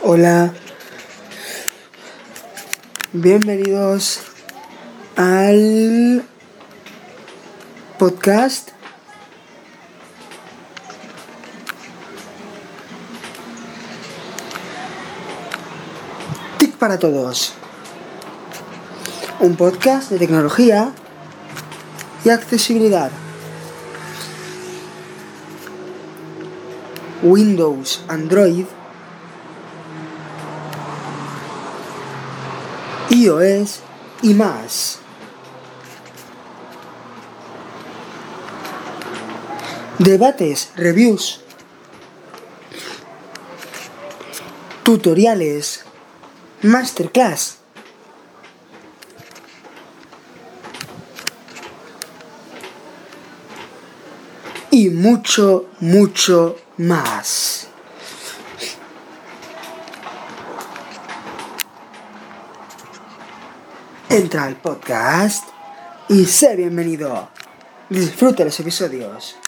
Hola, bienvenidos al podcast TIC para todos. Un podcast de tecnología y accesibilidad. Windows, Android, iOS y más. Debates, reviews, tutoriales, masterclass. Y mucho, mucho más. Entra al podcast y sé bienvenido. Disfruta los episodios.